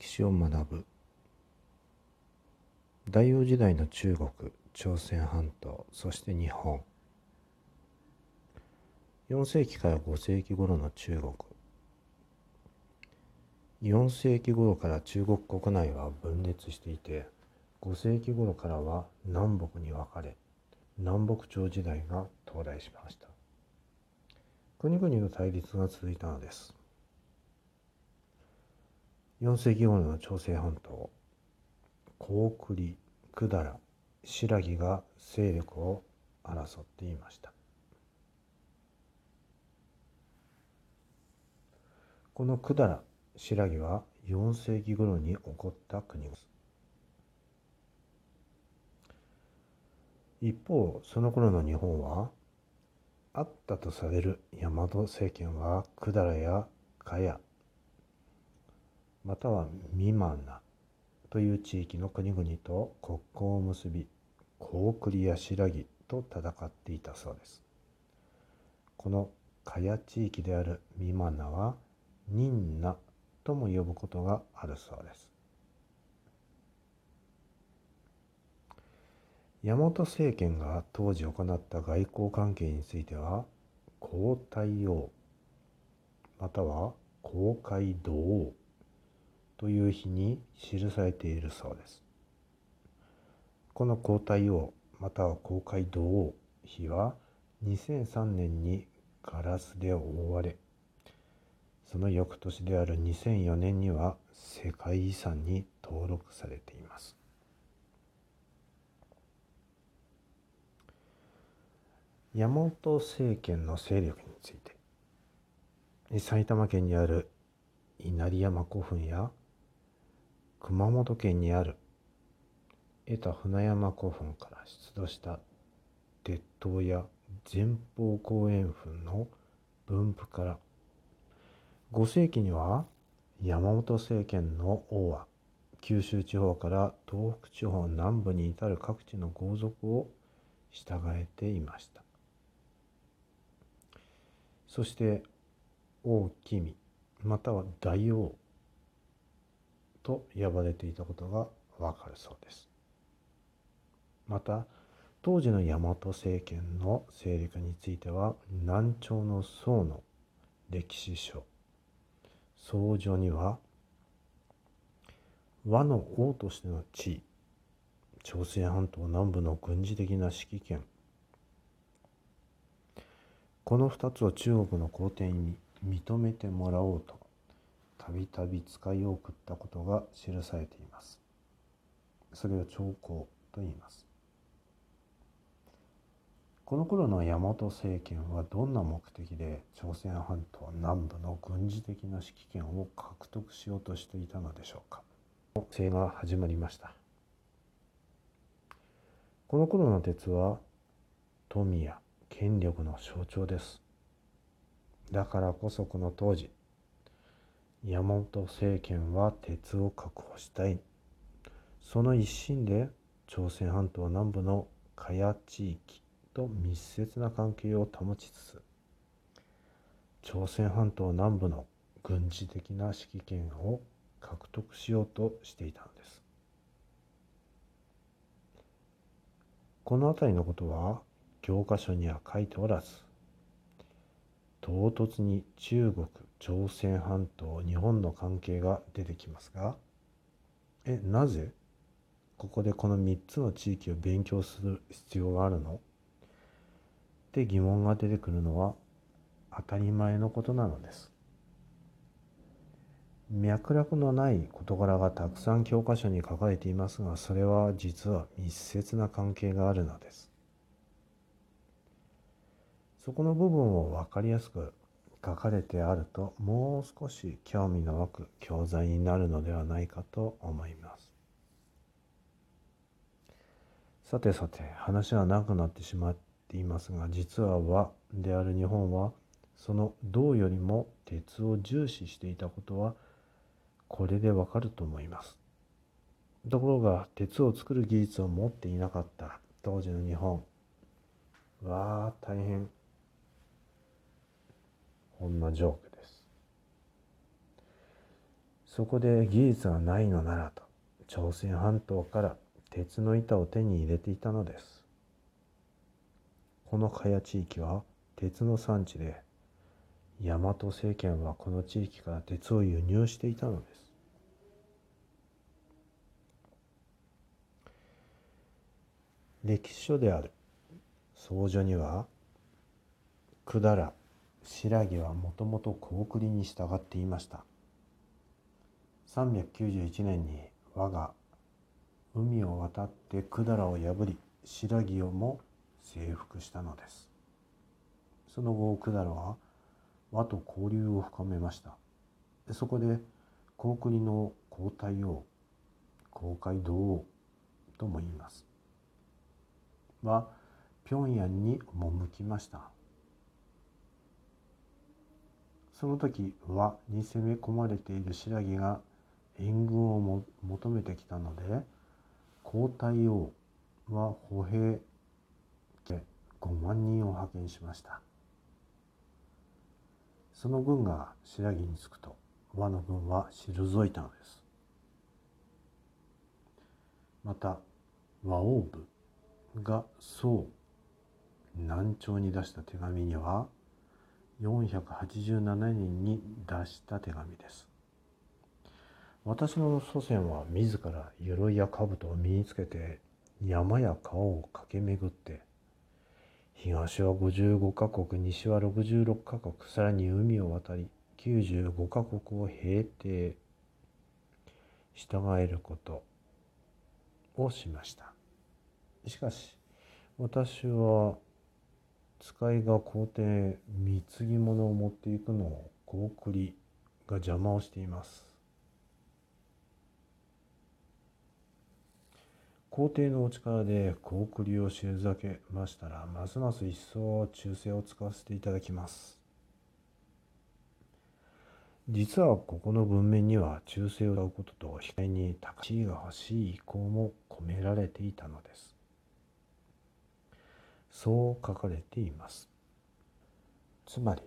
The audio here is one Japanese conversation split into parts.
歴史を学ぶ。大王時代の中国朝鮮半島そして日本。4世紀から5世紀頃の中国。4世紀頃から中国国内は分裂していて5世紀頃からは南北に分かれ南北朝時代が到来しました。国々の対立が続いたのです。4世紀頃の朝鮮半島高栗百済新羅が勢力を争っていました。この百済新羅は4世紀頃に起こった国です。一方その頃の日本はあったとされる大和政権は百済や茅または未満なという地域の国々と国交を結び高栗や白木と戦っていたそうです。この茅地域である未満なは任那とも呼ぶことがあるそうです。大和政権が当時行った外交関係については皇太王または公海道王という日に記されているそうです。この皇太王または公開道王碑は2003年にガラスで覆われその翌年である2004年には世界遺産に登録されています大和政権の勢力について埼玉県にある稲荷山古墳や熊本県にある得た船山古墳から出土した鉄塔や前方後円墳の分布から5世紀には山本政権の王は九州地方から東北地方南部に至る各地の豪族を従えていました。そして王君または大王と呼ばれていたことがわかるそうです。また当時の大和政権の勢力については南朝の宋の歴史書宋書には和の王としての地位朝鮮半島南部の軍事的な指揮権この2つを中国の皇帝に認めてもらおうとたびたび使いを送ったことが記されています。それを兆候と言います。この頃の大和政権はどんな目的で朝鮮半島南部の軍事的な指揮権を獲得しようとしていたのでしょうか。不正が始まりました。この頃の鉄は富や権力の象徴です。だからこそこの当時山本政権は鉄を確保したい。その一心で朝鮮半島南部の茅地域と密接な関係を保ちつつ朝鮮半島南部の軍事的な指揮権を獲得しようとしていたのです。この辺りのことは教科書には書いておらず唐突に中国朝鮮半島日本の関係が出てきますがえなぜここでこの3つの地域を勉強する必要があるの？って疑問が出てくるのは当たり前のことなのです。脈絡のない事柄がたくさん教科書に書かれていますがそれは実は密接な関係があるのです。そこの部分を分かりやすく書かれてあるともう少し興味の湧く教材になるのではないかと思います。さてさて話は長くなってしまっていますが実は和である日本はその銅よりも鉄を重視していたことはこれでわかると思います。ところが鉄を作る技術を持っていなかった当時の日本わあ大変こんなジョークです。そこで技術がないのならと朝鮮半島から鉄の板を手に入れていたのです。この茅地域は鉄の産地で大和政権はこの地域から鉄を輸入していたのです。歴史書である。僧書には百済白木はもともと高句麗に従っていました。391年に我が海を渡って百済を破り白木をも征服したのです。その後百済は和と交流を深めました。そこで高句麗の皇太王公海道王とも言います。は平壌に赴きました。その時和に攻め込まれている新羅が援軍を求めてきたので皇太王は歩兵計5万人を派遣しました。その軍が新羅に着くと和の軍は退いたのです。また和王部が宋南朝に出した手紙には487年に出した手紙です。私の祖先は自ら鎧や兜を身につけて山や川を駆け巡って東は55カ国西は66カ国さらに海を渡り95カ国を平定従えることをしました。しかし私は使いが皇帝貢ぎ物を持っていくのを高句麗が邪魔をしています。皇帝のお力で高句麗を退けましたらますます一層忠誠を使わせていただきます。実はここの文面には忠誠を使うことと控えに高地位が欲しい意向も込められていたのです。そう書かれています。つまり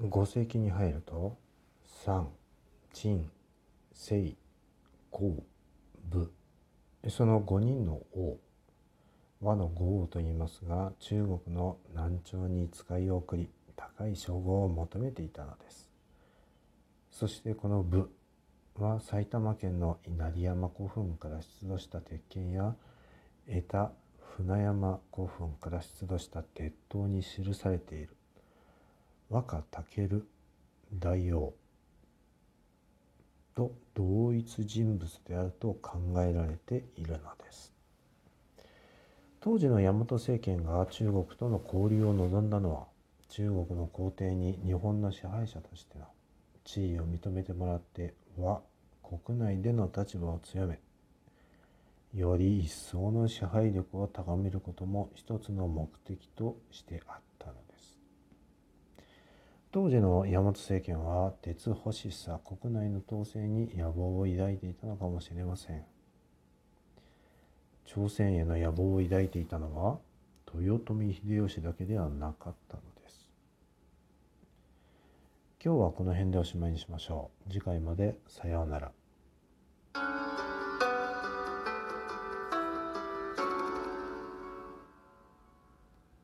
5世紀に入ると三陳清公武。その5人の王。和の五王と言いますが中国の南朝に使いを送り高い称号を求めていたのです。そしてこの武は埼玉県の稲荷山古墳から出土した鉄剣や得た船山古墳から出土した鉄塔に記されている。和歌武大王。と同一人物であると考えられているのです。当時の大和政権が中国との交流を望んだのは中国の皇帝に日本の支配者としての地位を認めてもらって和国内での立場を強めより一層の支配力を高めることも一つの目的としてあったのです。当時の大和政権は鉄欲しさ国内の統制に野望を抱いていたのかもしれません。朝鮮への野望を抱いていたのは豊臣秀吉だけではなかったのです。今日はこの辺でおしまいにしましょう。次回までさようなら。